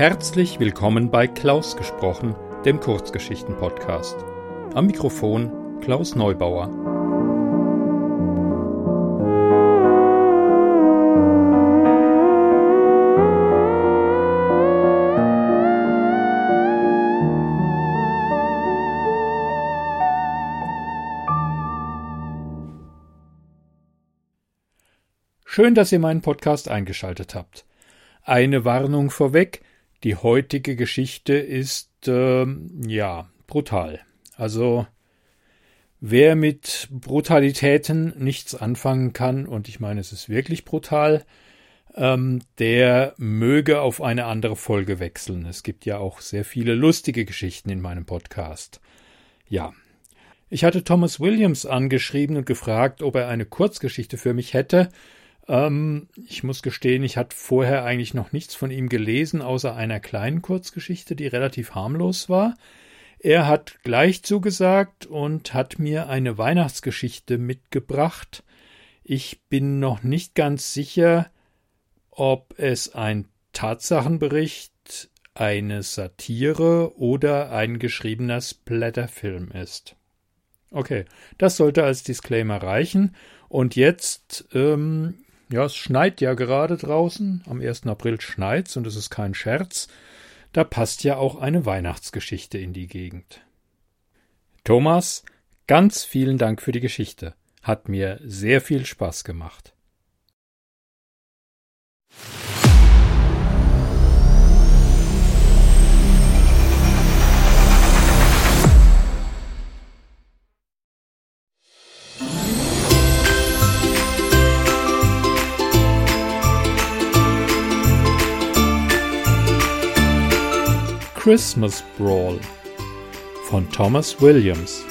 Herzlich willkommen bei Klaus gesprochen, dem Kurzgeschichten-Podcast. Am Mikrofon Klaus Neubauer. Schön, dass ihr meinen Podcast eingeschaltet habt. Eine Warnung vorweg, die heutige Geschichte ist äh, ja brutal. Also wer mit Brutalitäten nichts anfangen kann, und ich meine, es ist wirklich brutal, ähm, der möge auf eine andere Folge wechseln. Es gibt ja auch sehr viele lustige Geschichten in meinem Podcast. Ja. Ich hatte Thomas Williams angeschrieben und gefragt, ob er eine Kurzgeschichte für mich hätte, ähm, ich muss gestehen, ich hatte vorher eigentlich noch nichts von ihm gelesen, außer einer kleinen Kurzgeschichte, die relativ harmlos war. Er hat gleich zugesagt und hat mir eine Weihnachtsgeschichte mitgebracht. Ich bin noch nicht ganz sicher, ob es ein Tatsachenbericht, eine Satire oder ein geschriebener Splatterfilm ist. Okay, das sollte als Disclaimer reichen. Und jetzt ähm, ja, es schneit ja gerade draußen. Am 1. April schneit's und es ist kein Scherz. Da passt ja auch eine Weihnachtsgeschichte in die Gegend. Thomas, ganz vielen Dank für die Geschichte. Hat mir sehr viel Spaß gemacht. Christmas Brawl von Thomas Williams.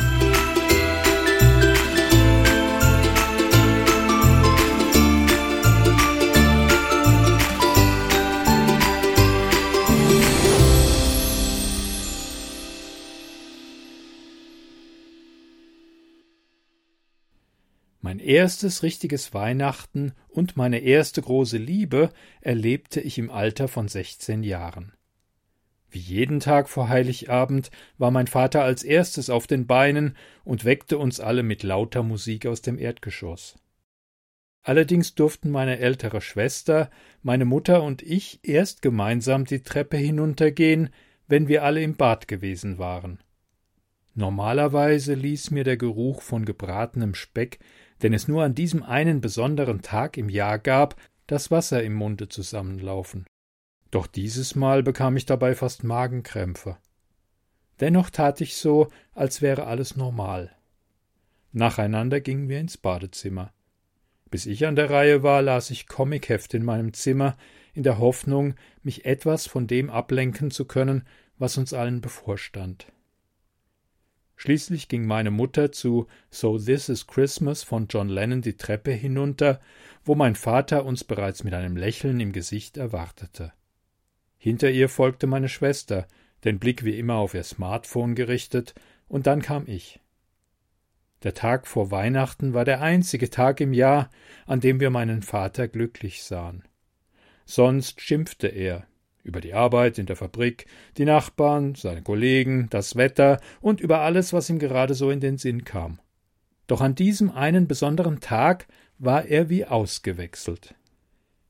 Mein erstes richtiges Weihnachten und meine erste große Liebe erlebte ich im Alter von sechzehn Jahren. Wie jeden Tag vor Heiligabend war mein Vater als erstes auf den Beinen und weckte uns alle mit lauter Musik aus dem Erdgeschoss. Allerdings durften meine ältere Schwester, meine Mutter und ich erst gemeinsam die Treppe hinuntergehen, wenn wir alle im Bad gewesen waren. Normalerweise ließ mir der Geruch von gebratenem Speck, den es nur an diesem einen besonderen Tag im Jahr gab, das Wasser im Munde zusammenlaufen. Doch dieses Mal bekam ich dabei fast Magenkrämpfe. Dennoch tat ich so, als wäre alles normal. Nacheinander gingen wir ins Badezimmer. Bis ich an der Reihe war, las ich Comicheft in meinem Zimmer, in der Hoffnung, mich etwas von dem ablenken zu können, was uns allen bevorstand. Schließlich ging meine Mutter zu So This is Christmas von John Lennon die Treppe hinunter, wo mein Vater uns bereits mit einem Lächeln im Gesicht erwartete. Hinter ihr folgte meine Schwester, den Blick wie immer auf ihr Smartphone gerichtet, und dann kam ich. Der Tag vor Weihnachten war der einzige Tag im Jahr, an dem wir meinen Vater glücklich sahen. Sonst schimpfte er über die Arbeit in der Fabrik, die Nachbarn, seine Kollegen, das Wetter und über alles, was ihm gerade so in den Sinn kam. Doch an diesem einen besonderen Tag war er wie ausgewechselt.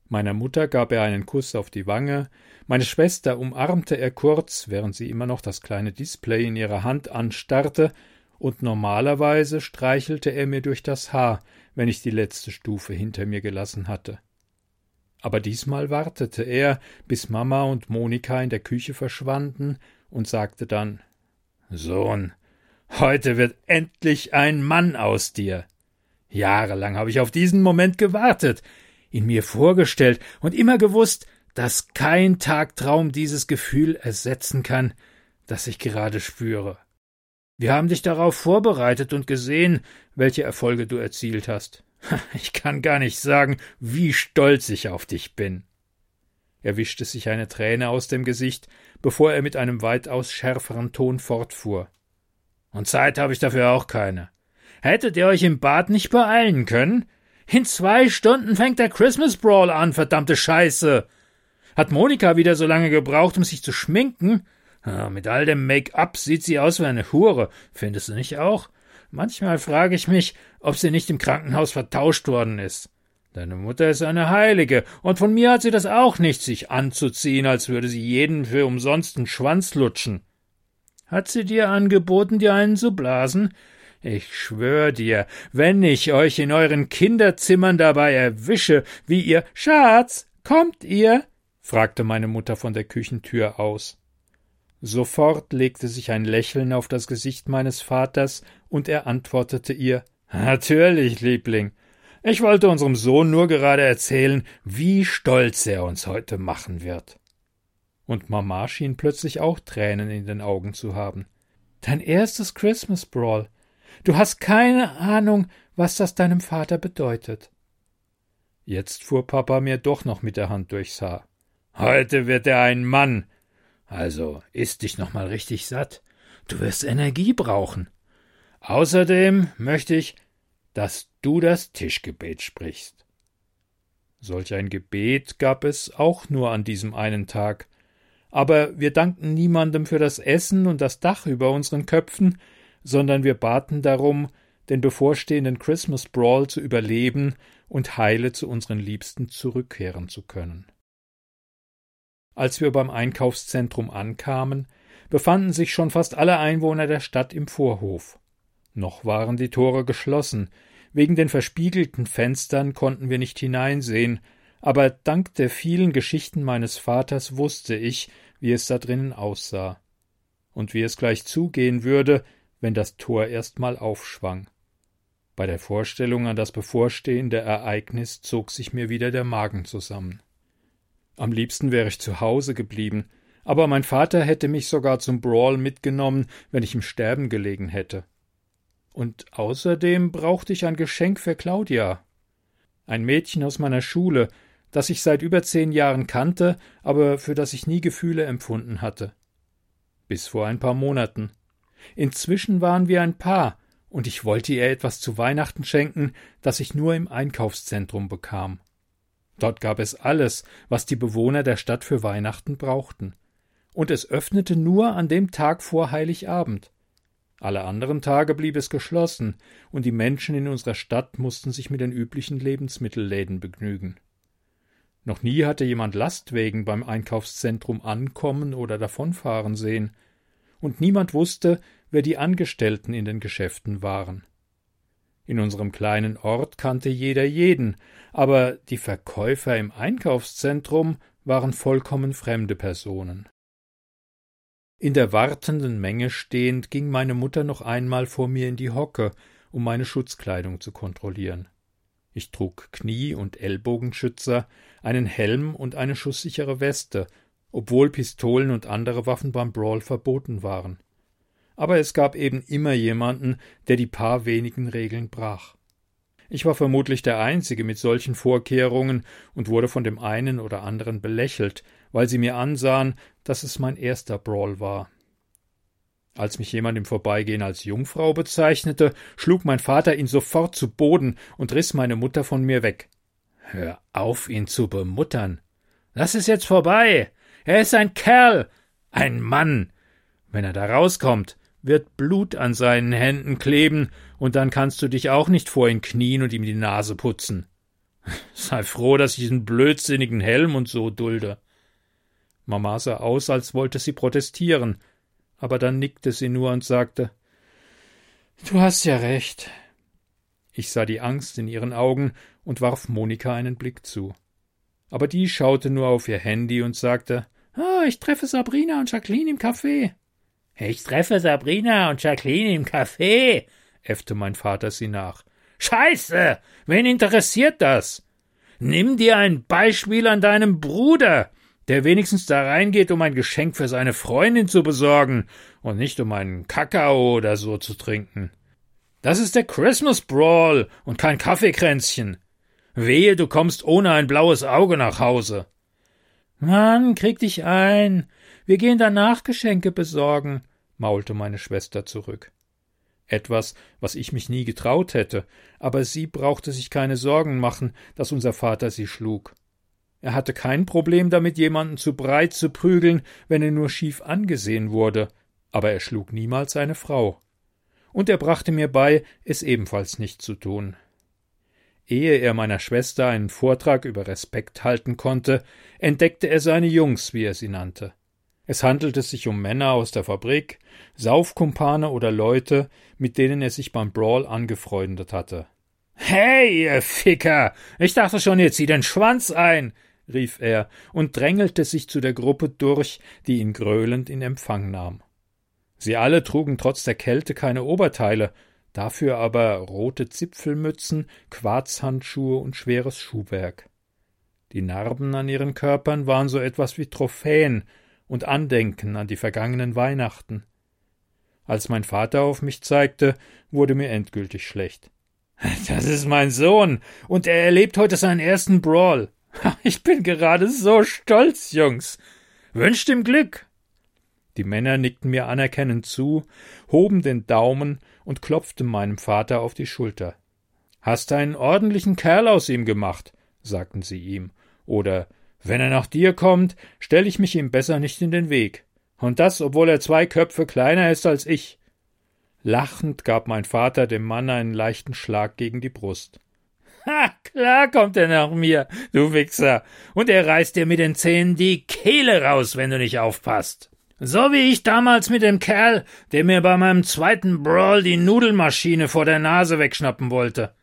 Meiner Mutter gab er einen Kuss auf die Wange, meine Schwester umarmte er kurz, während sie immer noch das kleine Display in ihrer Hand anstarrte, und normalerweise streichelte er mir durch das Haar, wenn ich die letzte Stufe hinter mir gelassen hatte. Aber diesmal wartete er, bis Mama und Monika in der Küche verschwanden, und sagte dann Sohn, heute wird endlich ein Mann aus dir. Jahrelang habe ich auf diesen Moment gewartet ihn mir vorgestellt und immer gewusst, dass kein Tagtraum dieses Gefühl ersetzen kann, das ich gerade spüre. Wir haben dich darauf vorbereitet und gesehen, welche Erfolge du erzielt hast. Ich kann gar nicht sagen, wie stolz ich auf dich bin. Er wischte sich eine Träne aus dem Gesicht, bevor er mit einem weitaus schärferen Ton fortfuhr. Und Zeit habe ich dafür auch keine. Hättet ihr euch im Bad nicht beeilen können? In zwei Stunden fängt der Christmas Brawl an, verdammte Scheiße. Hat Monika wieder so lange gebraucht, um sich zu schminken? Ja, mit all dem Make-up sieht sie aus wie eine Hure, findest du nicht auch? Manchmal frage ich mich, ob sie nicht im Krankenhaus vertauscht worden ist. Deine Mutter ist eine Heilige, und von mir hat sie das auch nicht, sich anzuziehen, als würde sie jeden für umsonst einen Schwanz lutschen. Hat sie dir angeboten, dir einen zu blasen? Ich schwör dir, wenn ich euch in euren Kinderzimmern dabei erwische, wie ihr Schatz, kommt ihr? Fragte meine Mutter von der Küchentür aus. Sofort legte sich ein Lächeln auf das Gesicht meines Vaters, und er antwortete ihr Natürlich, Liebling. Ich wollte unserem Sohn nur gerade erzählen, wie stolz er uns heute machen wird. Und Mama schien plötzlich auch Tränen in den Augen zu haben. Dein erstes Christmas Brawl. Du hast keine Ahnung, was das deinem Vater bedeutet. Jetzt fuhr Papa mir doch noch mit der Hand durchs Haar. Heute wird er ein Mann, also isst dich noch mal richtig satt. Du wirst Energie brauchen. Außerdem möchte ich, dass du das Tischgebet sprichst. Solch ein Gebet gab es auch nur an diesem einen Tag, aber wir dankten niemandem für das Essen und das Dach über unseren Köpfen, sondern wir baten darum, den bevorstehenden Christmas Brawl zu überleben und heile zu unseren Liebsten zurückkehren zu können. Als wir beim Einkaufszentrum ankamen, befanden sich schon fast alle Einwohner der Stadt im Vorhof. Noch waren die Tore geschlossen, wegen den verspiegelten Fenstern konnten wir nicht hineinsehen, aber dank der vielen Geschichten meines Vaters wusste ich, wie es da drinnen aussah und wie es gleich zugehen würde, wenn das Tor erst mal aufschwang. Bei der Vorstellung an das bevorstehende Ereignis zog sich mir wieder der Magen zusammen. Am liebsten wäre ich zu Hause geblieben, aber mein Vater hätte mich sogar zum Brawl mitgenommen, wenn ich im Sterben gelegen hätte. Und außerdem brauchte ich ein Geschenk für Claudia. Ein Mädchen aus meiner Schule, das ich seit über zehn Jahren kannte, aber für das ich nie Gefühle empfunden hatte. Bis vor ein paar Monaten. Inzwischen waren wir ein Paar, und ich wollte ihr etwas zu Weihnachten schenken, das ich nur im Einkaufszentrum bekam. Dort gab es alles, was die Bewohner der Stadt für Weihnachten brauchten. Und es öffnete nur an dem Tag vor Heiligabend. Alle anderen Tage blieb es geschlossen, und die Menschen in unserer Stadt mussten sich mit den üblichen Lebensmittelläden begnügen. Noch nie hatte jemand Lastwegen beim Einkaufszentrum ankommen oder davonfahren sehen, und niemand wusste, wer die Angestellten in den Geschäften waren. In unserem kleinen Ort kannte jeder jeden, aber die Verkäufer im Einkaufszentrum waren vollkommen fremde Personen. In der wartenden Menge stehend ging meine Mutter noch einmal vor mir in die Hocke, um meine Schutzkleidung zu kontrollieren. Ich trug Knie- und Ellbogenschützer, einen Helm und eine schusssichere Weste, obwohl Pistolen und andere Waffen beim Brawl verboten waren aber es gab eben immer jemanden, der die paar wenigen Regeln brach. Ich war vermutlich der Einzige mit solchen Vorkehrungen und wurde von dem einen oder anderen belächelt, weil sie mir ansahen, dass es mein erster Brawl war. Als mich jemand im Vorbeigehen als Jungfrau bezeichnete, schlug mein Vater ihn sofort zu Boden und riss meine Mutter von mir weg. Hör auf, ihn zu bemuttern. Das ist jetzt vorbei. Er ist ein Kerl, ein Mann. Wenn er da rauskommt, wird Blut an seinen Händen kleben, und dann kannst du dich auch nicht vor ihn knien und ihm die Nase putzen. Sei froh, dass ich diesen blödsinnigen Helm und so dulde. Mama sah aus, als wollte sie protestieren, aber dann nickte sie nur und sagte Du hast ja recht. Ich sah die Angst in ihren Augen und warf Monika einen Blick zu. Aber die schaute nur auf ihr Handy und sagte Ah, ich treffe Sabrina und Jacqueline im Café. Ich treffe Sabrina und Jacqueline im Café, äffte mein Vater sie nach. Scheiße! Wen interessiert das? Nimm dir ein Beispiel an deinem Bruder, der wenigstens da reingeht, um ein Geschenk für seine Freundin zu besorgen und nicht um einen Kakao oder so zu trinken. Das ist der Christmas Brawl und kein Kaffeekränzchen. Wehe, du kommst ohne ein blaues Auge nach Hause. Mann, krieg dich ein. Wir gehen danach Geschenke besorgen maulte meine Schwester zurück. Etwas, was ich mich nie getraut hätte, aber sie brauchte sich keine Sorgen machen, dass unser Vater sie schlug. Er hatte kein Problem damit, jemanden zu breit zu prügeln, wenn er nur schief angesehen wurde, aber er schlug niemals seine Frau. Und er brachte mir bei, es ebenfalls nicht zu tun. Ehe er meiner Schwester einen Vortrag über Respekt halten konnte, entdeckte er seine Jungs, wie er sie nannte. Es handelte sich um Männer aus der Fabrik, Saufkumpane oder Leute, mit denen er sich beim Brawl angefreundet hatte. Hey, ihr Ficker! Ich dachte schon, ihr zieht den Schwanz ein! rief er und drängelte sich zu der Gruppe durch, die ihn gröhlend in Empfang nahm. Sie alle trugen trotz der Kälte keine Oberteile, dafür aber rote Zipfelmützen, Quarzhandschuhe und schweres Schuhwerk. Die Narben an ihren Körpern waren so etwas wie Trophäen und Andenken an die vergangenen Weihnachten. Als mein Vater auf mich zeigte, wurde mir endgültig schlecht. Das ist mein Sohn, und er erlebt heute seinen ersten Brawl. Ich bin gerade so stolz, Jungs. Wünscht ihm Glück. Die Männer nickten mir anerkennend zu, hoben den Daumen und klopften meinem Vater auf die Schulter. Hast einen ordentlichen Kerl aus ihm gemacht, sagten sie ihm, oder wenn er nach dir kommt, stell ich mich ihm besser nicht in den Weg. Und das, obwohl er zwei Köpfe kleiner ist als ich. Lachend gab mein Vater dem Mann einen leichten Schlag gegen die Brust. Ha, klar kommt er nach mir, du Wichser, und er reißt dir mit den Zähnen die Kehle raus, wenn du nicht aufpasst. So wie ich damals mit dem Kerl, der mir bei meinem zweiten Brawl die Nudelmaschine vor der Nase wegschnappen wollte.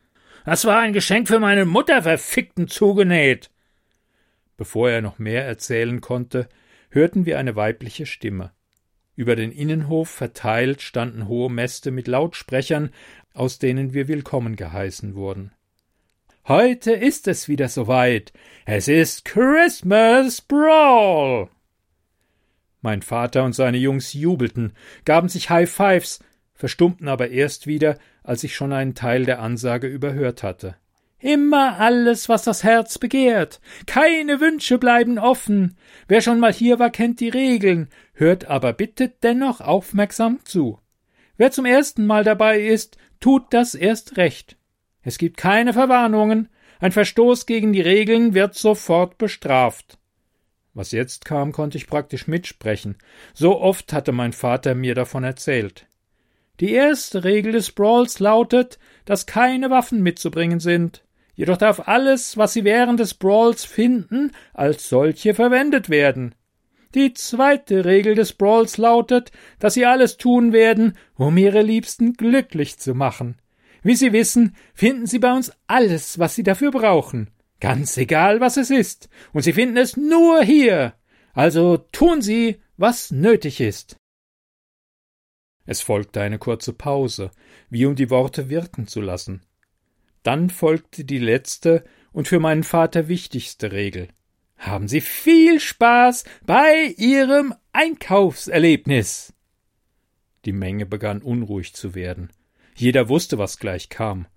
Das war ein Geschenk für meine Mutter verfickten zugenäht. Bevor er noch mehr erzählen konnte, hörten wir eine weibliche Stimme. Über den Innenhof verteilt standen hohe Mäste mit Lautsprechern, aus denen wir willkommen geheißen wurden. Heute ist es wieder soweit. Es ist Christmas Brawl. Mein Vater und seine Jungs jubelten, gaben sich High Fives, verstummten aber erst wieder, als ich schon einen Teil der Ansage überhört hatte. Immer alles, was das Herz begehrt. Keine Wünsche bleiben offen. Wer schon mal hier war, kennt die Regeln, hört aber bitte dennoch aufmerksam zu. Wer zum ersten Mal dabei ist, tut das erst recht. Es gibt keine Verwarnungen. Ein Verstoß gegen die Regeln wird sofort bestraft. Was jetzt kam, konnte ich praktisch mitsprechen. So oft hatte mein Vater mir davon erzählt. Die erste Regel des Brawls lautet, dass keine Waffen mitzubringen sind. Jedoch darf alles, was sie während des Brawls finden, als solche verwendet werden. Die zweite Regel des Brawls lautet, dass sie alles tun werden, um ihre Liebsten glücklich zu machen. Wie Sie wissen, finden Sie bei uns alles, was Sie dafür brauchen. Ganz egal, was es ist. Und Sie finden es nur hier. Also tun Sie, was nötig ist. Es folgte eine kurze Pause, wie um die Worte wirken zu lassen. Dann folgte die letzte und für meinen Vater wichtigste Regel. Haben Sie viel Spaß bei Ihrem Einkaufserlebnis. Die Menge begann unruhig zu werden. Jeder wusste, was gleich kam.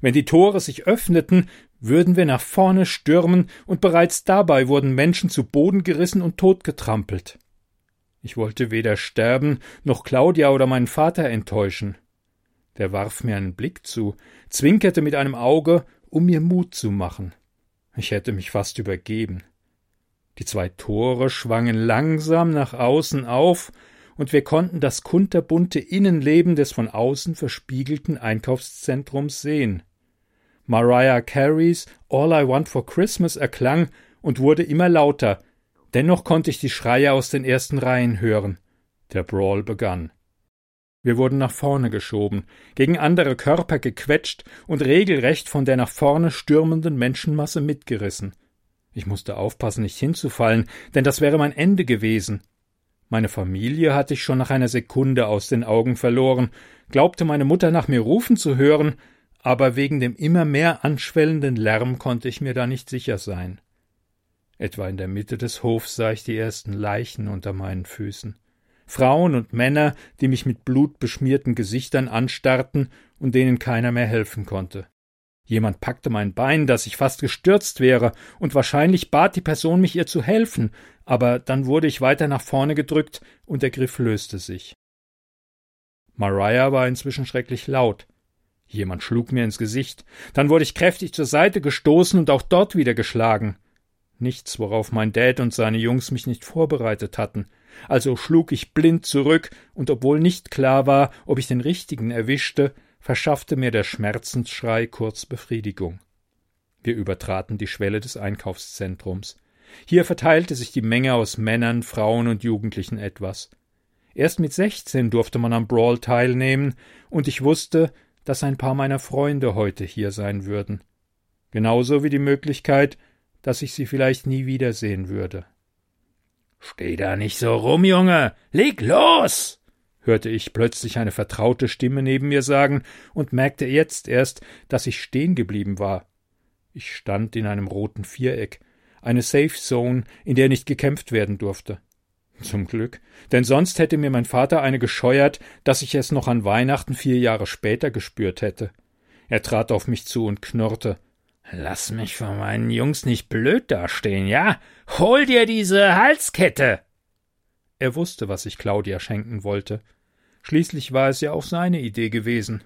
Wenn die Tore sich öffneten, würden wir nach vorne stürmen, und bereits dabei wurden Menschen zu Boden gerissen und totgetrampelt. Ich wollte weder sterben noch Claudia oder meinen Vater enttäuschen. Der warf mir einen Blick zu, zwinkerte mit einem Auge, um mir Mut zu machen. Ich hätte mich fast übergeben. Die zwei Tore schwangen langsam nach außen auf, und wir konnten das kunterbunte Innenleben des von außen verspiegelten Einkaufszentrums sehen. Mariah Careys All I Want for Christmas erklang und wurde immer lauter, dennoch konnte ich die Schreie aus den ersten Reihen hören. Der Brawl begann. Wir wurden nach vorne geschoben, gegen andere Körper gequetscht und regelrecht von der nach vorne stürmenden Menschenmasse mitgerissen. Ich musste aufpassen, nicht hinzufallen, denn das wäre mein Ende gewesen. Meine Familie hatte ich schon nach einer Sekunde aus den Augen verloren, glaubte meine Mutter nach mir rufen zu hören, aber wegen dem immer mehr anschwellenden Lärm konnte ich mir da nicht sicher sein. Etwa in der Mitte des Hofs sah ich die ersten Leichen unter meinen Füßen. Frauen und Männer, die mich mit blutbeschmierten Gesichtern anstarrten und denen keiner mehr helfen konnte. Jemand packte mein Bein, dass ich fast gestürzt wäre, und wahrscheinlich bat die Person mich ihr zu helfen, aber dann wurde ich weiter nach vorne gedrückt und der Griff löste sich. Mariah war inzwischen schrecklich laut. Jemand schlug mir ins Gesicht, dann wurde ich kräftig zur Seite gestoßen und auch dort wieder geschlagen. Nichts, worauf mein Dad und seine Jungs mich nicht vorbereitet hatten. Also schlug ich blind zurück, und obwohl nicht klar war, ob ich den richtigen erwischte, verschaffte mir der Schmerzensschrei kurz Befriedigung. Wir übertraten die Schwelle des Einkaufszentrums. Hier verteilte sich die Menge aus Männern, Frauen und Jugendlichen etwas. Erst mit sechzehn durfte man am Brawl teilnehmen, und ich wusste, dass ein paar meiner Freunde heute hier sein würden. Genauso wie die Möglichkeit, dass ich sie vielleicht nie wiedersehen würde. Steh da nicht so rum, Junge. Leg los. hörte ich plötzlich eine vertraute Stimme neben mir sagen und merkte jetzt erst, dass ich stehen geblieben war. Ich stand in einem roten Viereck, eine Safe Zone, in der nicht gekämpft werden durfte. Zum Glück, denn sonst hätte mir mein Vater eine gescheuert, dass ich es noch an Weihnachten vier Jahre später gespürt hätte. Er trat auf mich zu und knurrte. Lass mich vor meinen Jungs nicht blöd dastehen, ja? Hol dir diese Halskette! Er wusste, was ich Claudia schenken wollte. Schließlich war es ja auch seine Idee gewesen.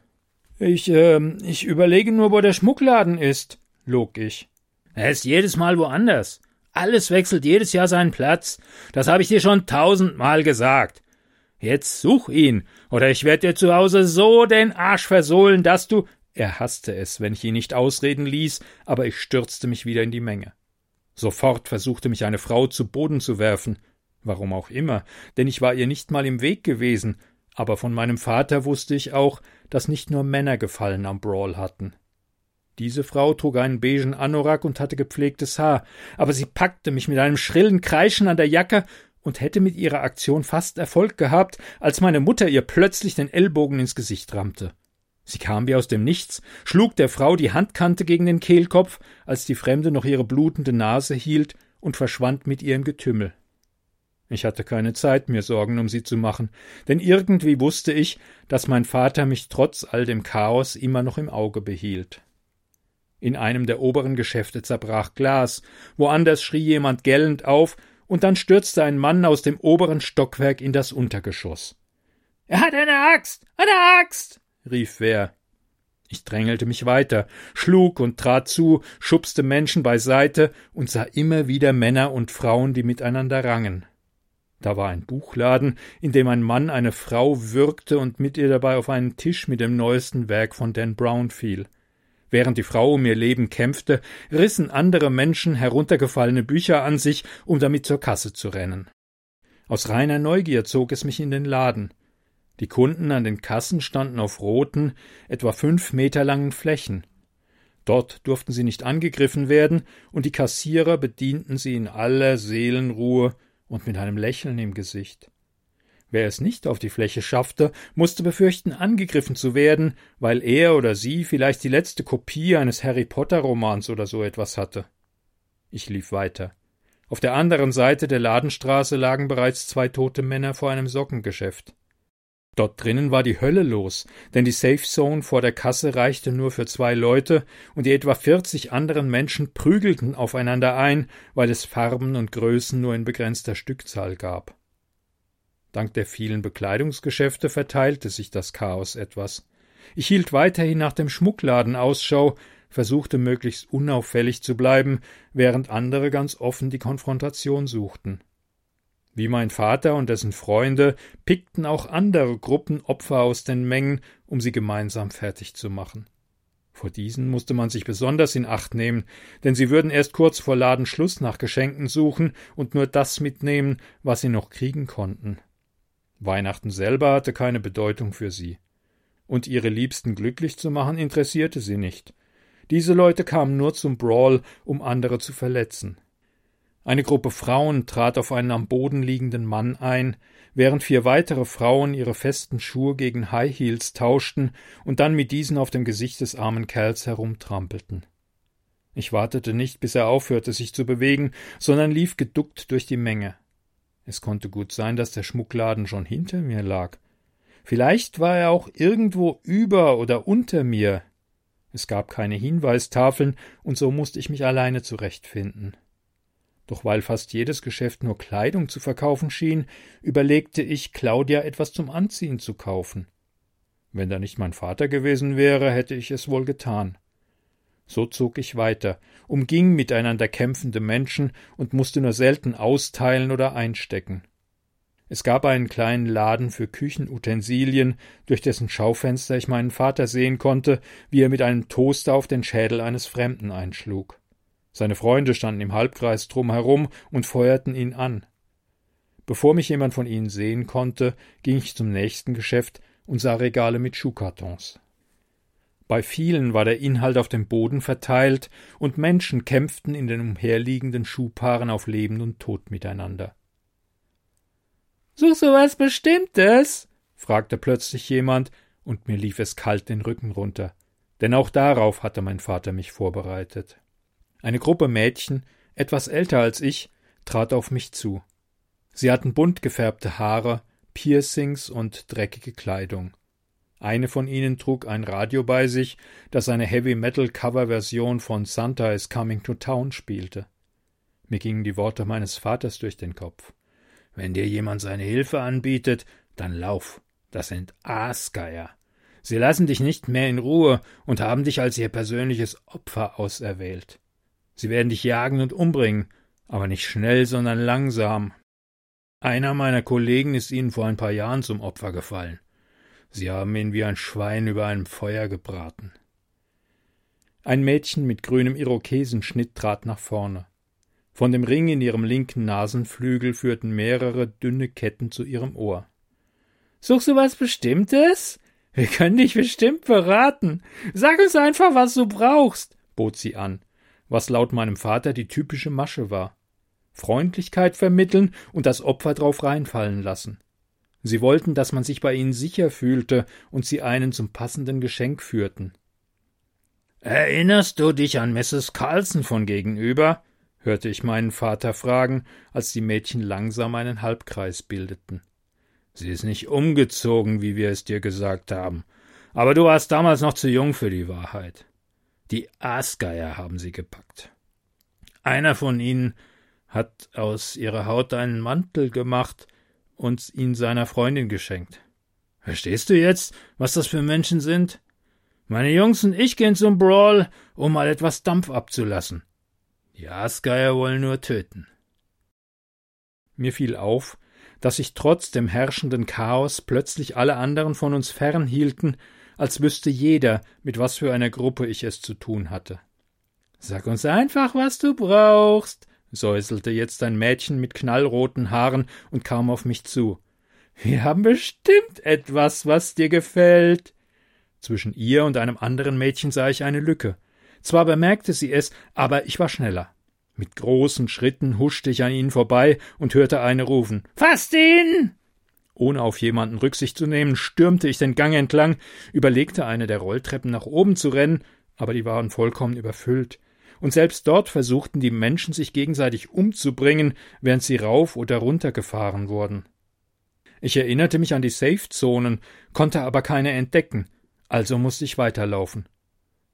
Ich, äh, ich überlege nur, wo der Schmuckladen ist, log ich. Er ist jedes Mal woanders. Alles wechselt jedes Jahr seinen Platz. Das habe ich dir schon tausendmal gesagt. Jetzt such ihn, oder ich werde dir zu Hause so den Arsch versohlen, dass du. Er hasste es, wenn ich ihn nicht ausreden ließ, aber ich stürzte mich wieder in die Menge. Sofort versuchte mich eine Frau zu Boden zu werfen. Warum auch immer, denn ich war ihr nicht mal im Weg gewesen, aber von meinem Vater wusste ich auch, dass nicht nur Männer Gefallen am Brawl hatten. Diese Frau trug einen beigen Anorak und hatte gepflegtes Haar, aber sie packte mich mit einem schrillen Kreischen an der Jacke und hätte mit ihrer Aktion fast Erfolg gehabt, als meine Mutter ihr plötzlich den Ellbogen ins Gesicht rammte. Sie kam wie aus dem Nichts, schlug der Frau die Handkante gegen den Kehlkopf, als die Fremde noch ihre blutende Nase hielt, und verschwand mit ihr im Getümmel. Ich hatte keine Zeit, mir Sorgen um sie zu machen, denn irgendwie wusste ich, dass mein Vater mich trotz all dem Chaos immer noch im Auge behielt. In einem der oberen Geschäfte zerbrach Glas, woanders schrie jemand gellend auf, und dann stürzte ein Mann aus dem oberen Stockwerk in das Untergeschoss. Er hat eine Axt. Eine Axt. Rief wer. Ich drängelte mich weiter, schlug und trat zu, schubste Menschen beiseite und sah immer wieder Männer und Frauen, die miteinander rangen. Da war ein Buchladen, in dem ein Mann eine Frau würgte und mit ihr dabei auf einen Tisch mit dem neuesten Werk von Dan Brown fiel. Während die Frau um ihr Leben kämpfte, rissen andere Menschen heruntergefallene Bücher an sich, um damit zur Kasse zu rennen. Aus reiner Neugier zog es mich in den Laden. Die Kunden an den Kassen standen auf roten, etwa fünf Meter langen Flächen. Dort durften sie nicht angegriffen werden, und die Kassierer bedienten sie in aller Seelenruhe und mit einem Lächeln im Gesicht. Wer es nicht auf die Fläche schaffte, musste befürchten, angegriffen zu werden, weil er oder sie vielleicht die letzte Kopie eines Harry Potter Romans oder so etwas hatte. Ich lief weiter. Auf der anderen Seite der Ladenstraße lagen bereits zwei tote Männer vor einem Sockengeschäft. Dort drinnen war die Hölle los, denn die Safe Zone vor der Kasse reichte nur für zwei Leute und die etwa vierzig anderen Menschen prügelten aufeinander ein, weil es Farben und Größen nur in begrenzter Stückzahl gab. Dank der vielen Bekleidungsgeschäfte verteilte sich das Chaos etwas. Ich hielt weiterhin nach dem Schmuckladen Ausschau, versuchte möglichst unauffällig zu bleiben, während andere ganz offen die Konfrontation suchten. Wie mein Vater und dessen Freunde pickten auch andere Gruppen Opfer aus den Mengen, um sie gemeinsam fertig zu machen. Vor diesen musste man sich besonders in Acht nehmen, denn sie würden erst kurz vor Ladenschluss nach Geschenken suchen und nur das mitnehmen, was sie noch kriegen konnten. Weihnachten selber hatte keine Bedeutung für sie. Und ihre Liebsten glücklich zu machen, interessierte sie nicht. Diese Leute kamen nur zum Brawl, um andere zu verletzen. Eine Gruppe Frauen trat auf einen am Boden liegenden Mann ein, während vier weitere Frauen ihre festen Schuhe gegen High Heels tauschten und dann mit diesen auf dem Gesicht des armen Kerls herumtrampelten. Ich wartete nicht, bis er aufhörte, sich zu bewegen, sondern lief geduckt durch die Menge. Es konnte gut sein, dass der Schmuckladen schon hinter mir lag. Vielleicht war er auch irgendwo über oder unter mir. Es gab keine Hinweistafeln, und so musste ich mich alleine zurechtfinden. Doch weil fast jedes Geschäft nur Kleidung zu verkaufen schien, überlegte ich, Claudia etwas zum Anziehen zu kaufen. Wenn da nicht mein Vater gewesen wäre, hätte ich es wohl getan. So zog ich weiter, umging miteinander kämpfende Menschen und musste nur selten austeilen oder einstecken. Es gab einen kleinen Laden für Küchenutensilien, durch dessen Schaufenster ich meinen Vater sehen konnte, wie er mit einem Toaster auf den Schädel eines Fremden einschlug. Seine Freunde standen im Halbkreis drum herum und feuerten ihn an. Bevor mich jemand von ihnen sehen konnte, ging ich zum nächsten Geschäft und sah Regale mit Schuhkartons. Bei vielen war der Inhalt auf dem Boden verteilt, und Menschen kämpften in den umherliegenden Schuhpaaren auf Leben und Tod miteinander. Suchst du was Bestimmtes? fragte plötzlich jemand, und mir lief es kalt den Rücken runter, denn auch darauf hatte mein Vater mich vorbereitet. Eine Gruppe Mädchen, etwas älter als ich, trat auf mich zu. Sie hatten bunt gefärbte Haare, Piercings und dreckige Kleidung. Eine von ihnen trug ein Radio bei sich, das eine Heavy-Metal-Cover-Version von Santa is Coming to Town spielte. Mir gingen die Worte meines Vaters durch den Kopf. Wenn dir jemand seine Hilfe anbietet, dann lauf. Das sind Aasgeier. Sie lassen dich nicht mehr in Ruhe und haben dich als ihr persönliches Opfer auserwählt. Sie werden dich jagen und umbringen, aber nicht schnell, sondern langsam. Einer meiner Kollegen ist ihnen vor ein paar Jahren zum Opfer gefallen. Sie haben ihn wie ein Schwein über einem Feuer gebraten. Ein Mädchen mit grünem Irokesenschnitt trat nach vorne. Von dem Ring in ihrem linken Nasenflügel führten mehrere dünne Ketten zu ihrem Ohr. Suchst du was Bestimmtes? Wir können dich bestimmt beraten. Sag uns einfach, was du brauchst, bot sie an, was laut meinem Vater die typische Masche war. Freundlichkeit vermitteln und das Opfer drauf reinfallen lassen. Sie wollten, dass man sich bei ihnen sicher fühlte und sie einen zum passenden Geschenk führten. Erinnerst du dich an Mrs. Carlson von gegenüber? hörte ich meinen Vater fragen, als die Mädchen langsam einen Halbkreis bildeten. Sie ist nicht umgezogen, wie wir es dir gesagt haben, aber du warst damals noch zu jung für die Wahrheit. Die Aasgeier haben sie gepackt. Einer von ihnen hat aus ihrer Haut einen Mantel gemacht und ihn seiner Freundin geschenkt. Verstehst du jetzt, was das für Menschen sind? Meine Jungs und ich gehen zum Brawl, um mal etwas Dampf abzulassen. Die Aasgeier wollen nur töten. Mir fiel auf, dass sich trotz dem herrschenden Chaos plötzlich alle anderen von uns fernhielten, als wüsste jeder, mit was für einer Gruppe ich es zu tun hatte. Sag uns einfach, was du brauchst, säuselte jetzt ein Mädchen mit knallroten Haaren und kam auf mich zu. Wir haben bestimmt etwas, was dir gefällt. Zwischen ihr und einem anderen Mädchen sah ich eine Lücke. Zwar bemerkte sie es, aber ich war schneller. Mit großen Schritten huschte ich an ihnen vorbei und hörte eine rufen Fasst ihn. Ohne auf jemanden Rücksicht zu nehmen, stürmte ich den Gang entlang, überlegte eine der Rolltreppen nach oben zu rennen, aber die waren vollkommen überfüllt. Und selbst dort versuchten die Menschen sich gegenseitig umzubringen, während sie rauf oder runter gefahren wurden. Ich erinnerte mich an die Safe-Zonen, konnte aber keine entdecken, also musste ich weiterlaufen.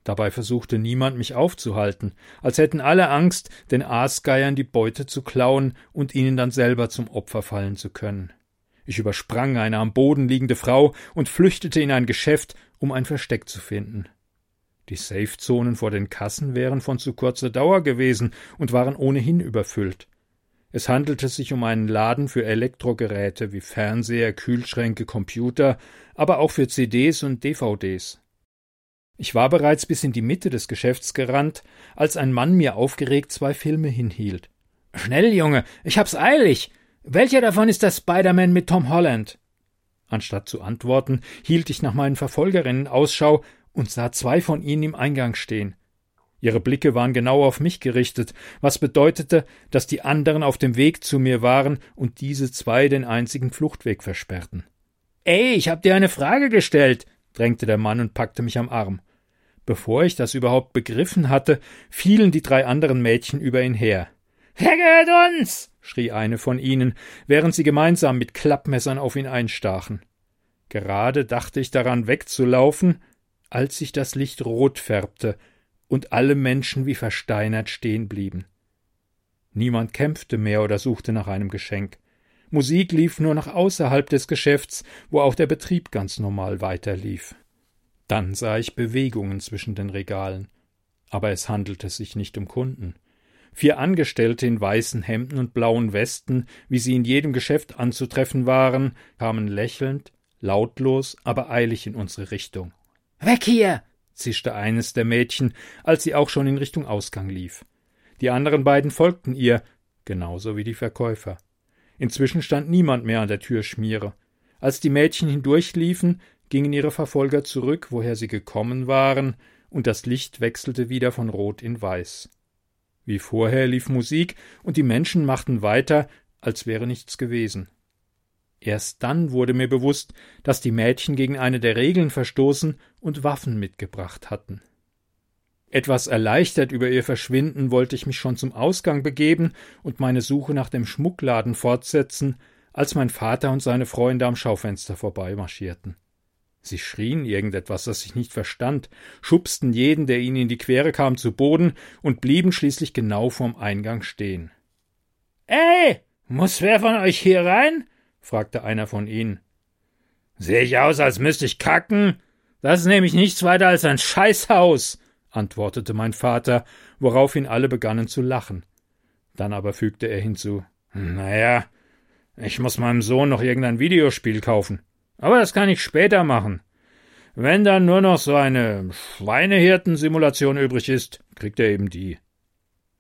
Dabei versuchte niemand, mich aufzuhalten, als hätten alle Angst, den Aasgeiern die Beute zu klauen und ihnen dann selber zum Opfer fallen zu können. Ich übersprang eine am Boden liegende Frau und flüchtete in ein Geschäft, um ein Versteck zu finden. Die Safe-Zonen vor den Kassen wären von zu kurzer Dauer gewesen und waren ohnehin überfüllt. Es handelte sich um einen Laden für Elektrogeräte wie Fernseher, Kühlschränke, Computer, aber auch für CDs und DVDs. Ich war bereits bis in die Mitte des Geschäfts gerannt, als ein Mann mir aufgeregt zwei Filme hinhielt. Schnell, Junge, ich hab's eilig. Welcher davon ist der Spider-Man mit Tom Holland? Anstatt zu antworten, hielt ich nach meinen Verfolgerinnen Ausschau und sah zwei von ihnen im Eingang stehen. Ihre Blicke waren genau auf mich gerichtet, was bedeutete, dass die anderen auf dem Weg zu mir waren und diese zwei den einzigen Fluchtweg versperrten. Ey, ich hab dir eine Frage gestellt, drängte der Mann und packte mich am Arm. Bevor ich das überhaupt begriffen hatte, fielen die drei anderen Mädchen über ihn her. Er gehört uns! schrie eine von ihnen, während sie gemeinsam mit Klappmessern auf ihn einstachen. Gerade dachte ich daran wegzulaufen, als sich das Licht rot färbte und alle Menschen wie versteinert stehen blieben. Niemand kämpfte mehr oder suchte nach einem Geschenk. Musik lief nur noch außerhalb des Geschäfts, wo auch der Betrieb ganz normal weiterlief. Dann sah ich Bewegungen zwischen den Regalen. Aber es handelte sich nicht um Kunden. Vier Angestellte in weißen Hemden und blauen Westen, wie sie in jedem Geschäft anzutreffen waren, kamen lächelnd, lautlos, aber eilig in unsere Richtung. Weg hier! zischte eines der Mädchen, als sie auch schon in Richtung Ausgang lief. Die anderen beiden folgten ihr, genauso wie die Verkäufer. Inzwischen stand niemand mehr an der Türschmiere. Als die Mädchen hindurchliefen, gingen ihre Verfolger zurück, woher sie gekommen waren, und das Licht wechselte wieder von Rot in Weiß. Wie vorher lief Musik, und die Menschen machten weiter, als wäre nichts gewesen. Erst dann wurde mir bewusst, dass die Mädchen gegen eine der Regeln verstoßen und Waffen mitgebracht hatten. Etwas erleichtert über ihr Verschwinden wollte ich mich schon zum Ausgang begeben und meine Suche nach dem Schmuckladen fortsetzen, als mein Vater und seine Freunde am Schaufenster vorbeimarschierten. Sie schrien irgendetwas, das ich nicht verstand, schubsten jeden, der ihnen in die Quere kam, zu Boden und blieben schließlich genau vorm Eingang stehen. Ey, muss wer von euch hier rein? fragte einer von ihnen. Sehe ich aus, als müsste ich kacken? Das ist nämlich nichts weiter als ein Scheißhaus, antwortete mein Vater, woraufhin alle begannen zu lachen. Dann aber fügte er hinzu Naja, ich muss meinem Sohn noch irgendein Videospiel kaufen. Aber das kann ich später machen. Wenn dann nur noch so eine Schweinehirtensimulation übrig ist, kriegt er eben die.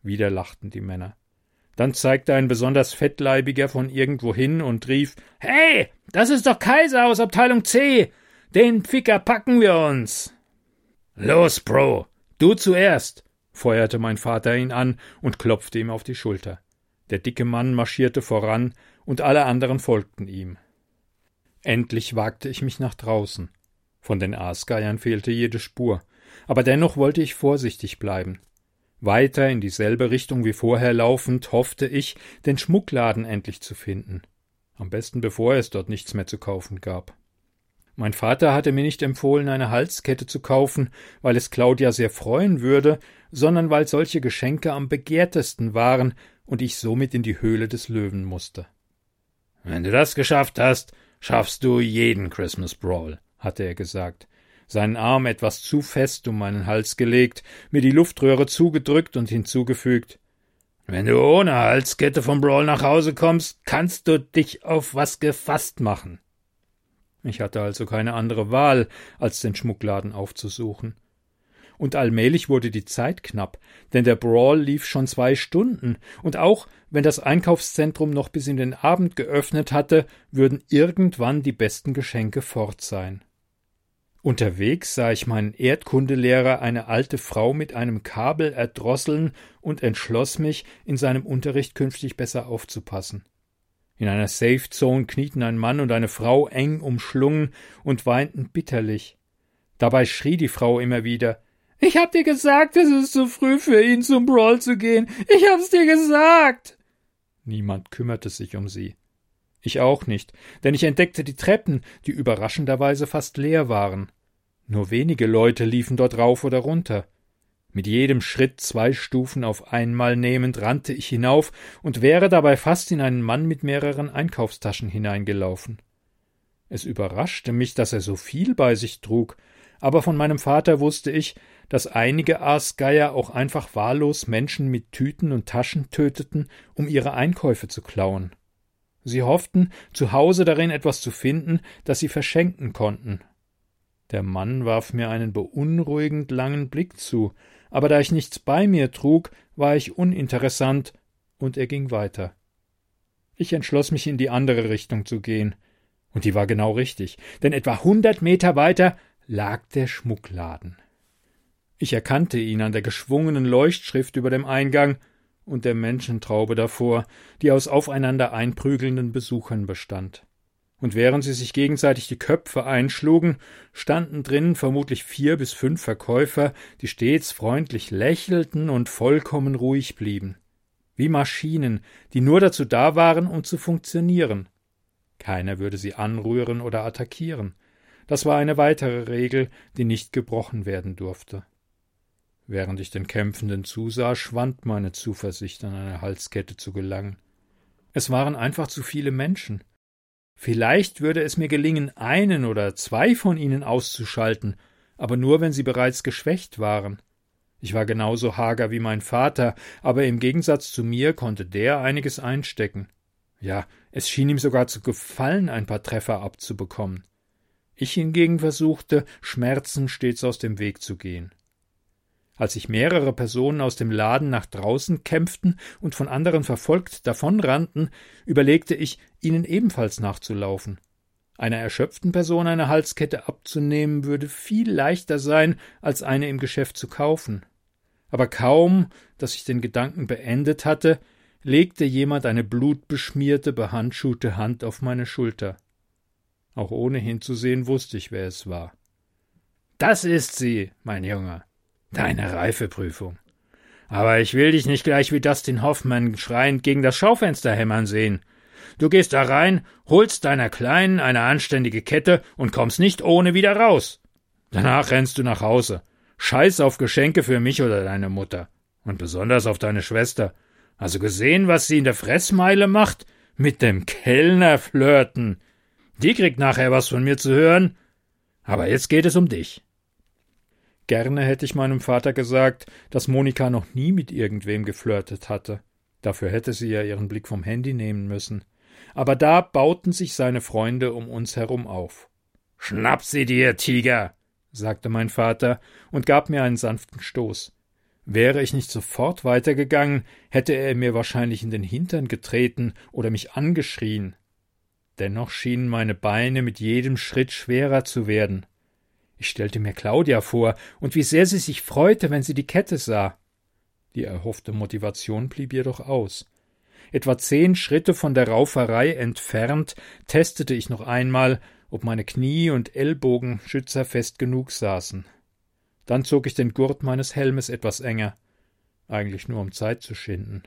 Wieder lachten die Männer. Dann zeigte ein besonders fettleibiger von irgendwo hin und rief Hey, das ist doch Kaiser aus Abteilung C. Den Ficker packen wir uns. Los, Bro, du zuerst, feuerte mein Vater ihn an und klopfte ihm auf die Schulter. Der dicke Mann marschierte voran, und alle anderen folgten ihm. Endlich wagte ich mich nach draußen. Von den Aasgeiern fehlte jede Spur, aber dennoch wollte ich vorsichtig bleiben. Weiter in dieselbe Richtung wie vorher laufend, hoffte ich, den Schmuckladen endlich zu finden. Am besten bevor es dort nichts mehr zu kaufen gab. Mein Vater hatte mir nicht empfohlen, eine Halskette zu kaufen, weil es Claudia sehr freuen würde, sondern weil solche Geschenke am begehrtesten waren und ich somit in die Höhle des Löwen musste. Wenn du das geschafft hast, schaffst du jeden Christmas Brawl, hatte er gesagt seinen Arm etwas zu fest um meinen Hals gelegt, mir die Luftröhre zugedrückt und hinzugefügt Wenn du ohne Halskette vom Brawl nach Hause kommst, kannst du dich auf was gefasst machen. Ich hatte also keine andere Wahl, als den Schmuckladen aufzusuchen. Und allmählich wurde die Zeit knapp, denn der Brawl lief schon zwei Stunden, und auch wenn das Einkaufszentrum noch bis in den Abend geöffnet hatte, würden irgendwann die besten Geschenke fort sein. Unterwegs sah ich meinen Erdkundelehrer eine alte Frau mit einem Kabel erdrosseln und entschloss mich, in seinem Unterricht künftig besser aufzupassen. In einer Safe Zone knieten ein Mann und eine Frau eng umschlungen und weinten bitterlich. Dabei schrie die Frau immer wieder Ich hab dir gesagt, es ist zu früh für ihn zum Brawl zu gehen. Ich hab's dir gesagt. Niemand kümmerte sich um sie. Ich auch nicht, denn ich entdeckte die Treppen, die überraschenderweise fast leer waren. Nur wenige Leute liefen dort rauf oder runter. Mit jedem Schritt zwei Stufen auf einmal nehmend rannte ich hinauf und wäre dabei fast in einen Mann mit mehreren Einkaufstaschen hineingelaufen. Es überraschte mich, dass er so viel bei sich trug, aber von meinem Vater wusste ich, dass einige Aasgeier auch einfach wahllos Menschen mit Tüten und Taschen töteten, um ihre Einkäufe zu klauen. Sie hofften, zu Hause darin etwas zu finden, das sie verschenken konnten. Der Mann warf mir einen beunruhigend langen Blick zu, aber da ich nichts bei mir trug, war ich uninteressant, und er ging weiter. Ich entschloss mich in die andere Richtung zu gehen, und die war genau richtig, denn etwa hundert Meter weiter lag der Schmuckladen. Ich erkannte ihn an der geschwungenen Leuchtschrift über dem Eingang, und der Menschentraube davor, die aus aufeinander einprügelnden Besuchern bestand. Und während sie sich gegenseitig die Köpfe einschlugen, standen drinnen vermutlich vier bis fünf Verkäufer, die stets freundlich lächelten und vollkommen ruhig blieben. Wie Maschinen, die nur dazu da waren, um zu funktionieren. Keiner würde sie anrühren oder attackieren. Das war eine weitere Regel, die nicht gebrochen werden durfte. Während ich den Kämpfenden zusah, schwand meine Zuversicht, an eine Halskette zu gelangen. Es waren einfach zu viele Menschen. Vielleicht würde es mir gelingen, einen oder zwei von ihnen auszuschalten, aber nur wenn sie bereits geschwächt waren. Ich war genauso hager wie mein Vater, aber im Gegensatz zu mir konnte der einiges einstecken. Ja, es schien ihm sogar zu gefallen, ein paar Treffer abzubekommen. Ich hingegen versuchte, Schmerzen stets aus dem Weg zu gehen. Als sich mehrere Personen aus dem Laden nach draußen kämpften und von anderen verfolgt davonrannten, überlegte ich, ihnen ebenfalls nachzulaufen. Einer erschöpften Person eine Halskette abzunehmen, würde viel leichter sein, als eine im Geschäft zu kaufen. Aber kaum, dass ich den Gedanken beendet hatte, legte jemand eine blutbeschmierte, behandschuhte Hand auf meine Schulter. Auch ohne hinzusehen wusste ich, wer es war. Das ist sie, mein Junge. Deine Reifeprüfung. Aber ich will dich nicht gleich wie Dustin Hoffmann schreiend gegen das Schaufenster hämmern sehen. Du gehst da rein, holst deiner Kleinen eine anständige Kette und kommst nicht ohne wieder raus. Danach rennst du nach Hause. Scheiß auf Geschenke für mich oder deine Mutter. Und besonders auf deine Schwester. Also gesehen, was sie in der Fressmeile macht? Mit dem Kellner flirten. Die kriegt nachher was von mir zu hören. Aber jetzt geht es um dich. Gerne hätte ich meinem Vater gesagt, dass Monika noch nie mit irgendwem geflirtet hatte. Dafür hätte sie ja ihren Blick vom Handy nehmen müssen. Aber da bauten sich seine Freunde um uns herum auf. Schnapp sie dir, Tiger, sagte mein Vater und gab mir einen sanften Stoß. Wäre ich nicht sofort weitergegangen, hätte er mir wahrscheinlich in den Hintern getreten oder mich angeschrien. Dennoch schienen meine Beine mit jedem Schritt schwerer zu werden. Ich stellte mir Claudia vor, und wie sehr sie sich freute, wenn sie die Kette sah. Die erhoffte Motivation blieb jedoch aus. Etwa zehn Schritte von der Rauferei entfernt testete ich noch einmal, ob meine Knie und Ellbogen schützerfest genug saßen. Dann zog ich den Gurt meines Helmes etwas enger, eigentlich nur um Zeit zu schinden.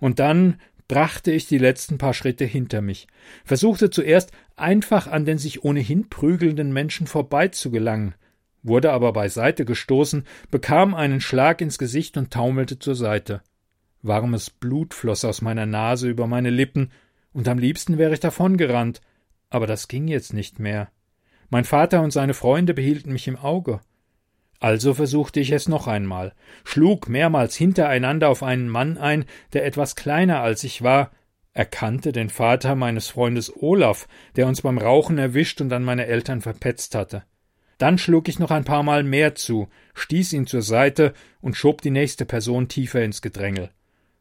Und dann brachte ich die letzten paar Schritte hinter mich, versuchte zuerst einfach an den sich ohnehin prügelnden Menschen vorbeizugelangen, wurde aber beiseite gestoßen, bekam einen Schlag ins Gesicht und taumelte zur Seite. Warmes Blut floss aus meiner Nase über meine Lippen, und am liebsten wäre ich davongerannt, aber das ging jetzt nicht mehr. Mein Vater und seine Freunde behielten mich im Auge. Also versuchte ich es noch einmal, schlug mehrmals hintereinander auf einen Mann ein, der etwas kleiner als ich war, erkannte den Vater meines Freundes Olaf, der uns beim Rauchen erwischt und an meine Eltern verpetzt hatte. Dann schlug ich noch ein paar Mal mehr zu, stieß ihn zur Seite und schob die nächste Person tiefer ins Gedrängel.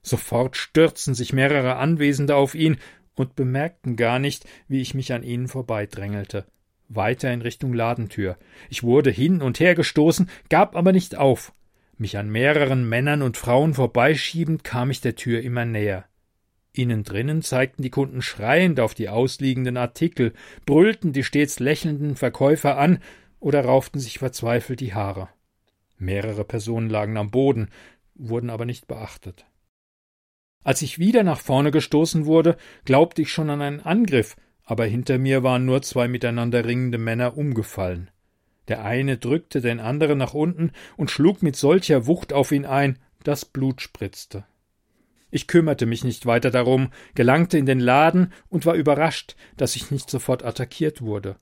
Sofort stürzten sich mehrere Anwesende auf ihn und bemerkten gar nicht, wie ich mich an ihnen vorbeidrängelte weiter in Richtung Ladentür. Ich wurde hin und her gestoßen, gab aber nicht auf. Mich an mehreren Männern und Frauen vorbeischiebend kam ich der Tür immer näher. Innen drinnen zeigten die Kunden schreiend auf die ausliegenden Artikel, brüllten die stets lächelnden Verkäufer an oder rauften sich verzweifelt die Haare. Mehrere Personen lagen am Boden, wurden aber nicht beachtet. Als ich wieder nach vorne gestoßen wurde, glaubte ich schon an einen Angriff, aber hinter mir waren nur zwei miteinander ringende Männer umgefallen. Der eine drückte den anderen nach unten und schlug mit solcher Wucht auf ihn ein, dass Blut spritzte. Ich kümmerte mich nicht weiter darum, gelangte in den Laden und war überrascht, dass ich nicht sofort attackiert wurde.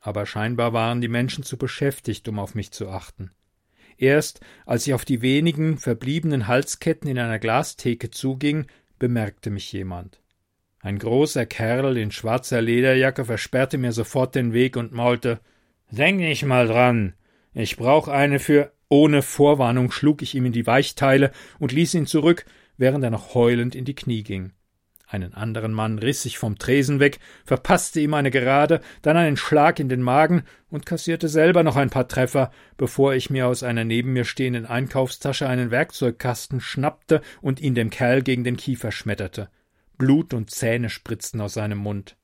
Aber scheinbar waren die Menschen zu beschäftigt, um auf mich zu achten. Erst als ich auf die wenigen verbliebenen Halsketten in einer Glastheke zuging, bemerkte mich jemand. Ein großer Kerl in schwarzer Lederjacke versperrte mir sofort den Weg und maulte Denk nicht mal dran. Ich brauch eine für. Ohne Vorwarnung schlug ich ihm in die Weichteile und ließ ihn zurück, während er noch heulend in die Knie ging. Einen anderen Mann riss ich vom Tresen weg, verpasste ihm eine Gerade, dann einen Schlag in den Magen und kassierte selber noch ein paar Treffer, bevor ich mir aus einer neben mir stehenden Einkaufstasche einen Werkzeugkasten schnappte und ihn dem Kerl gegen den Kiefer schmetterte. Blut und Zähne spritzten aus seinem Mund.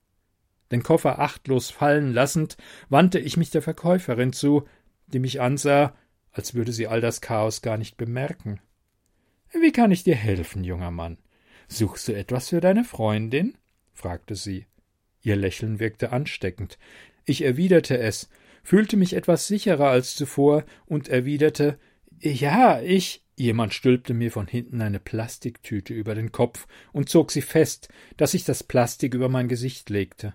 Den Koffer achtlos fallen lassend, wandte ich mich der Verkäuferin zu, die mich ansah, als würde sie all das Chaos gar nicht bemerken. Wie kann ich dir helfen, junger Mann? Suchst du etwas für deine Freundin? fragte sie. Ihr Lächeln wirkte ansteckend. Ich erwiderte es, fühlte mich etwas sicherer als zuvor und erwiderte Ja, ich Jemand stülpte mir von hinten eine Plastiktüte über den Kopf und zog sie fest, dass sich das Plastik über mein Gesicht legte.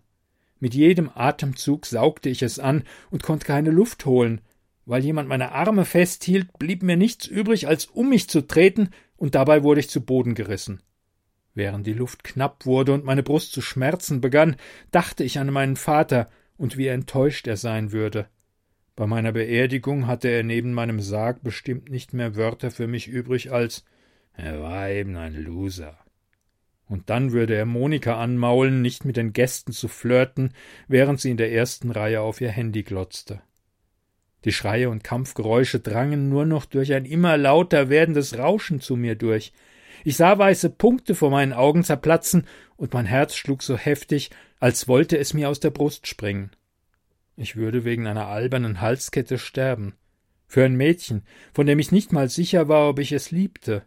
Mit jedem Atemzug saugte ich es an und konnte keine Luft holen. Weil jemand meine Arme festhielt, blieb mir nichts übrig, als um mich zu treten, und dabei wurde ich zu Boden gerissen. Während die Luft knapp wurde und meine Brust zu schmerzen begann, dachte ich an meinen Vater und wie enttäuscht er sein würde. Bei meiner Beerdigung hatte er neben meinem Sarg bestimmt nicht mehr Wörter für mich übrig als er war eben ein Loser. Und dann würde er Monika anmaulen, nicht mit den Gästen zu flirten, während sie in der ersten Reihe auf ihr Handy glotzte. Die Schreie und Kampfgeräusche drangen nur noch durch ein immer lauter werdendes Rauschen zu mir durch. Ich sah weiße Punkte vor meinen Augen zerplatzen, und mein Herz schlug so heftig, als wollte es mir aus der Brust springen. Ich würde wegen einer albernen Halskette sterben. Für ein Mädchen, von dem ich nicht mal sicher war, ob ich es liebte.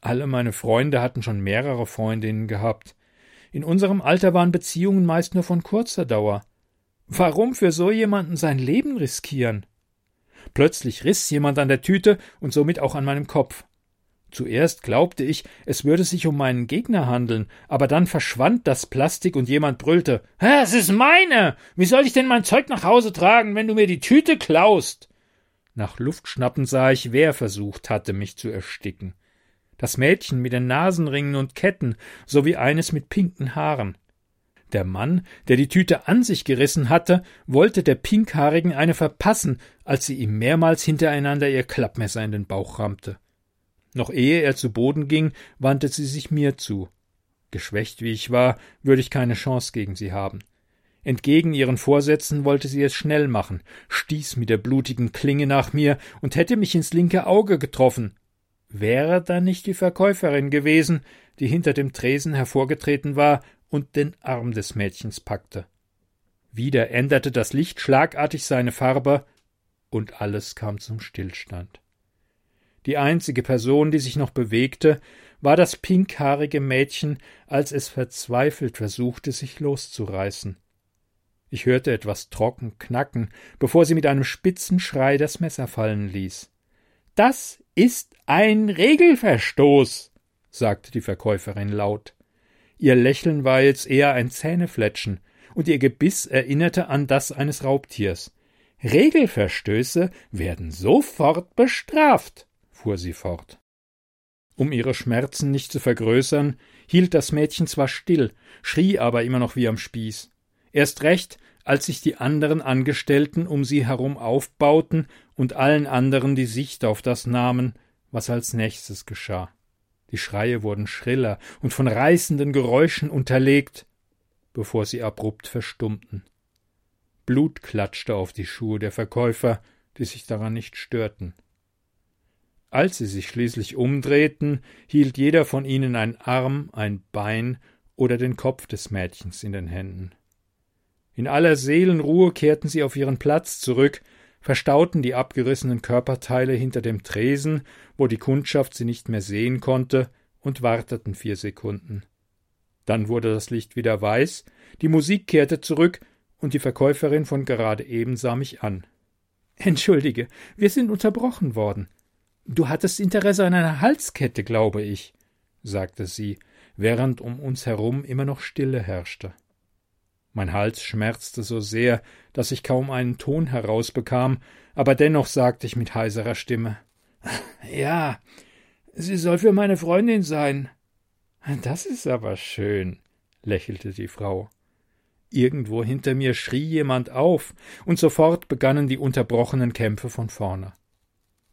Alle meine Freunde hatten schon mehrere Freundinnen gehabt. In unserem Alter waren Beziehungen meist nur von kurzer Dauer. Warum für so jemanden sein Leben riskieren? Plötzlich riss jemand an der Tüte und somit auch an meinem Kopf. Zuerst glaubte ich, es würde sich um meinen Gegner handeln, aber dann verschwand das Plastik und jemand brüllte Hä, es ist meine. Wie soll ich denn mein Zeug nach Hause tragen, wenn du mir die Tüte klaust? Nach Luftschnappen sah ich, wer versucht hatte, mich zu ersticken. Das Mädchen mit den Nasenringen und Ketten sowie eines mit pinken Haaren. Der Mann, der die Tüte an sich gerissen hatte, wollte der Pinkhaarigen eine verpassen, als sie ihm mehrmals hintereinander ihr Klappmesser in den Bauch rammte. Noch ehe er zu Boden ging, wandte sie sich mir zu. Geschwächt wie ich war, würde ich keine Chance gegen sie haben. Entgegen ihren Vorsätzen wollte sie es schnell machen, stieß mit der blutigen Klinge nach mir und hätte mich ins linke Auge getroffen. Wäre da nicht die Verkäuferin gewesen, die hinter dem Tresen hervorgetreten war und den Arm des Mädchens packte. Wieder änderte das Licht schlagartig seine Farbe, und alles kam zum Stillstand. Die einzige Person, die sich noch bewegte, war das pinkhaarige Mädchen, als es verzweifelt versuchte, sich loszureißen. Ich hörte etwas trocken knacken, bevor sie mit einem spitzen Schrei das Messer fallen ließ. Das ist ein Regelverstoß, sagte die Verkäuferin laut. Ihr Lächeln war jetzt eher ein Zähnefletschen, und ihr Gebiss erinnerte an das eines Raubtiers. Regelverstöße werden sofort bestraft, fuhr sie fort. Um ihre Schmerzen nicht zu vergrößern, hielt das Mädchen zwar still, schrie aber immer noch wie am Spieß. Erst recht, als sich die anderen Angestellten um sie herum aufbauten und allen anderen die Sicht auf das nahmen, was als nächstes geschah. Die Schreie wurden schriller und von reißenden Geräuschen unterlegt, bevor sie abrupt verstummten. Blut klatschte auf die Schuhe der Verkäufer, die sich daran nicht störten. Als sie sich schließlich umdrehten, hielt jeder von ihnen ein Arm, ein Bein oder den Kopf des Mädchens in den Händen. In aller Seelenruhe kehrten sie auf ihren Platz zurück, verstauten die abgerissenen Körperteile hinter dem Tresen, wo die Kundschaft sie nicht mehr sehen konnte, und warteten vier Sekunden. Dann wurde das Licht wieder weiß, die Musik kehrte zurück, und die Verkäuferin von gerade eben sah mich an. Entschuldige, wir sind unterbrochen worden. Du hattest Interesse an einer Halskette, glaube ich, sagte sie, während um uns herum immer noch Stille herrschte. Mein Hals schmerzte so sehr, dass ich kaum einen Ton herausbekam, aber dennoch sagte ich mit heiserer Stimme Ja, sie soll für meine Freundin sein. Das ist aber schön, lächelte die Frau. Irgendwo hinter mir schrie jemand auf, und sofort begannen die unterbrochenen Kämpfe von vorne.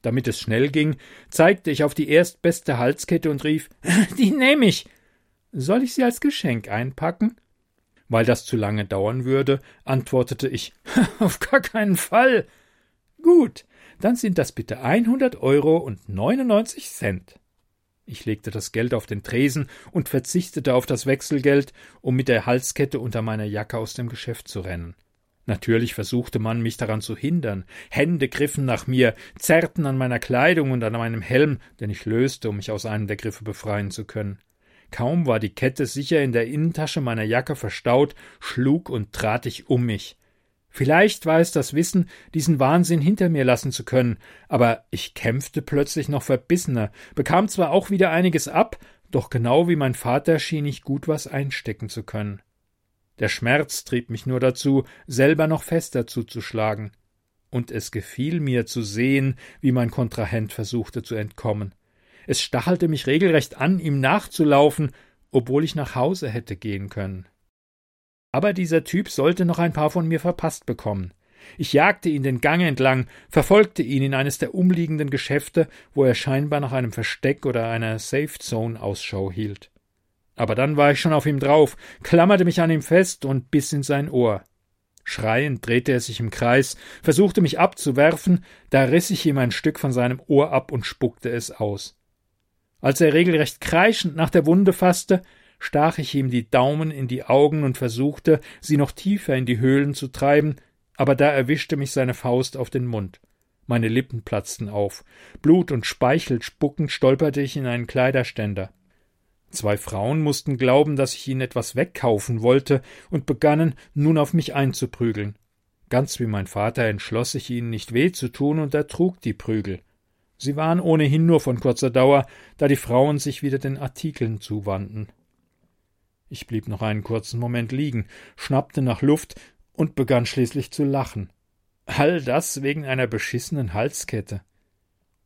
Damit es schnell ging, zeigte ich auf die erstbeste Halskette und rief Die nehme ich. Soll ich sie als Geschenk einpacken? Weil das zu lange dauern würde, antwortete ich Auf gar keinen Fall. Gut, dann sind das bitte 100 Euro und 99 Cent. Ich legte das Geld auf den Tresen und verzichtete auf das Wechselgeld, um mit der Halskette unter meiner Jacke aus dem Geschäft zu rennen. Natürlich versuchte man, mich daran zu hindern. Hände griffen nach mir, zerrten an meiner Kleidung und an meinem Helm, den ich löste, um mich aus einem der Griffe befreien zu können. Kaum war die Kette sicher in der Innentasche meiner Jacke verstaut, schlug und trat ich um mich. Vielleicht war es das Wissen, diesen Wahnsinn hinter mir lassen zu können, aber ich kämpfte plötzlich noch verbissener, bekam zwar auch wieder einiges ab, doch genau wie mein Vater schien ich gut was einstecken zu können. Der Schmerz trieb mich nur dazu, selber noch fester zuzuschlagen. und es gefiel mir zu sehen, wie mein Kontrahent versuchte zu entkommen. Es stachelte mich regelrecht an, ihm nachzulaufen, obwohl ich nach Hause hätte gehen können. Aber dieser Typ sollte noch ein paar von mir verpasst bekommen. Ich jagte ihn den Gang entlang, verfolgte ihn in eines der umliegenden Geschäfte, wo er scheinbar nach einem Versteck oder einer Safe Zone Ausschau hielt. Aber dann war ich schon auf ihm drauf, klammerte mich an ihm fest und biss in sein Ohr. Schreiend drehte er sich im Kreis, versuchte mich abzuwerfen, da riss ich ihm ein Stück von seinem Ohr ab und spuckte es aus. Als er regelrecht kreischend nach der Wunde fasste, stach ich ihm die Daumen in die Augen und versuchte, sie noch tiefer in die Höhlen zu treiben, aber da erwischte mich seine Faust auf den Mund. Meine Lippen platzten auf. Blut und Speichel spuckend stolperte ich in einen Kleiderständer. Zwei Frauen mussten glauben, dass ich ihnen etwas wegkaufen wollte und begannen, nun auf mich einzuprügeln. Ganz wie mein Vater entschloss sich ihnen nicht weh zu tun und ertrug die Prügel. Sie waren ohnehin nur von kurzer Dauer, da die Frauen sich wieder den Artikeln zuwandten. Ich blieb noch einen kurzen Moment liegen, schnappte nach Luft und begann schließlich zu lachen. All das wegen einer beschissenen Halskette.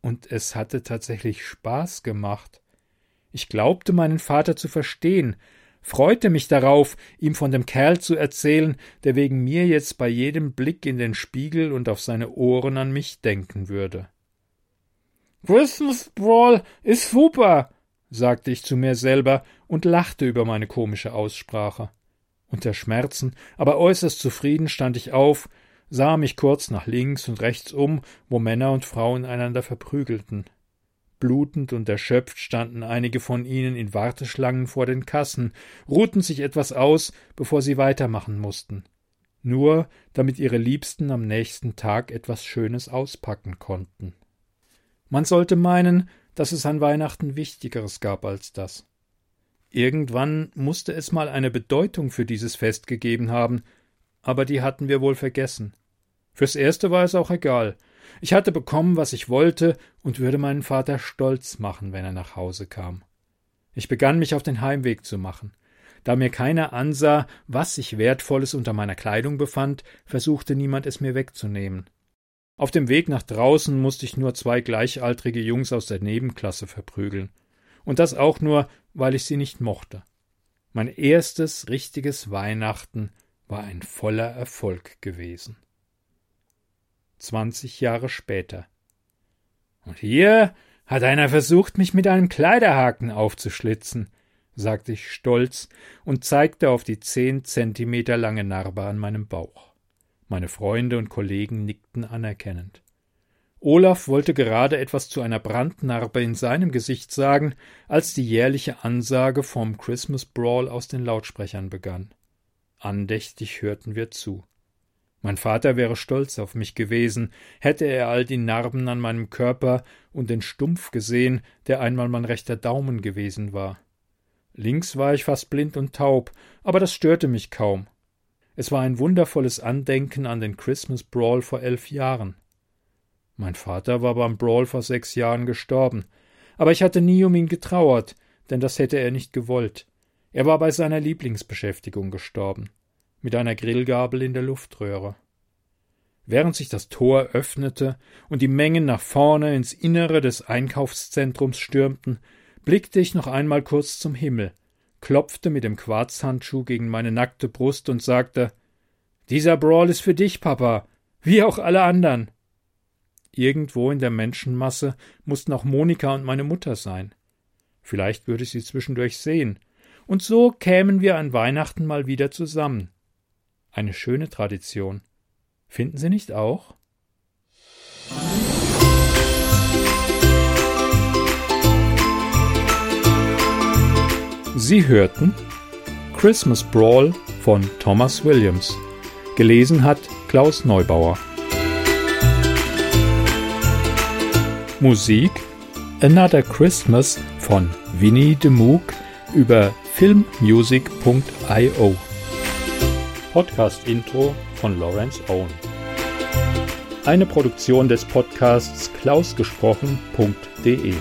Und es hatte tatsächlich Spaß gemacht. Ich glaubte meinen Vater zu verstehen, freute mich darauf, ihm von dem Kerl zu erzählen, der wegen mir jetzt bei jedem Blick in den Spiegel und auf seine Ohren an mich denken würde. Christmas Brawl ist super, sagte ich zu mir selber und lachte über meine komische Aussprache. Unter Schmerzen, aber äußerst zufrieden stand ich auf, sah mich kurz nach links und rechts um, wo Männer und Frauen einander verprügelten. Blutend und erschöpft standen einige von ihnen in Warteschlangen vor den Kassen, ruhten sich etwas aus, bevor sie weitermachen mussten. Nur damit ihre Liebsten am nächsten Tag etwas Schönes auspacken konnten. Man sollte meinen, dass es an Weihnachten Wichtigeres gab als das. Irgendwann musste es mal eine Bedeutung für dieses Fest gegeben haben, aber die hatten wir wohl vergessen. Fürs erste war es auch egal, ich hatte bekommen, was ich wollte, und würde meinen Vater stolz machen, wenn er nach Hause kam. Ich begann mich auf den Heimweg zu machen. Da mir keiner ansah, was sich Wertvolles unter meiner Kleidung befand, versuchte niemand es mir wegzunehmen. Auf dem Weg nach draußen musste ich nur zwei gleichaltrige Jungs aus der Nebenklasse verprügeln. Und das auch nur, weil ich sie nicht mochte. Mein erstes richtiges Weihnachten war ein voller Erfolg gewesen zwanzig Jahre später. Und hier hat einer versucht, mich mit einem Kleiderhaken aufzuschlitzen, sagte ich stolz und zeigte auf die zehn Zentimeter lange Narbe an meinem Bauch. Meine Freunde und Kollegen nickten anerkennend. Olaf wollte gerade etwas zu einer Brandnarbe in seinem Gesicht sagen, als die jährliche Ansage vom Christmas Brawl aus den Lautsprechern begann. Andächtig hörten wir zu. Mein Vater wäre stolz auf mich gewesen, hätte er all die Narben an meinem Körper und den Stumpf gesehen, der einmal mein rechter Daumen gewesen war. Links war ich fast blind und taub, aber das störte mich kaum. Es war ein wundervolles Andenken an den Christmas Brawl vor elf Jahren. Mein Vater war beim Brawl vor sechs Jahren gestorben, aber ich hatte nie um ihn getrauert, denn das hätte er nicht gewollt. Er war bei seiner Lieblingsbeschäftigung gestorben mit einer Grillgabel in der Luftröhre. Während sich das Tor öffnete und die Mengen nach vorne ins Innere des Einkaufszentrums stürmten, blickte ich noch einmal kurz zum Himmel, klopfte mit dem Quarzhandschuh gegen meine nackte Brust und sagte Dieser Brawl ist für dich, Papa, wie auch alle anderen. Irgendwo in der Menschenmasse mussten auch Monika und meine Mutter sein. Vielleicht würde ich sie zwischendurch sehen, und so kämen wir an Weihnachten mal wieder zusammen. Eine schöne Tradition. Finden Sie nicht auch? Sie hörten Christmas Brawl von Thomas Williams. Gelesen hat Klaus Neubauer. Musik Another Christmas von Winnie de Moog über filmmusic.io. Podcast-Intro von Lawrence Owen. Eine Produktion des Podcasts klausgesprochen.de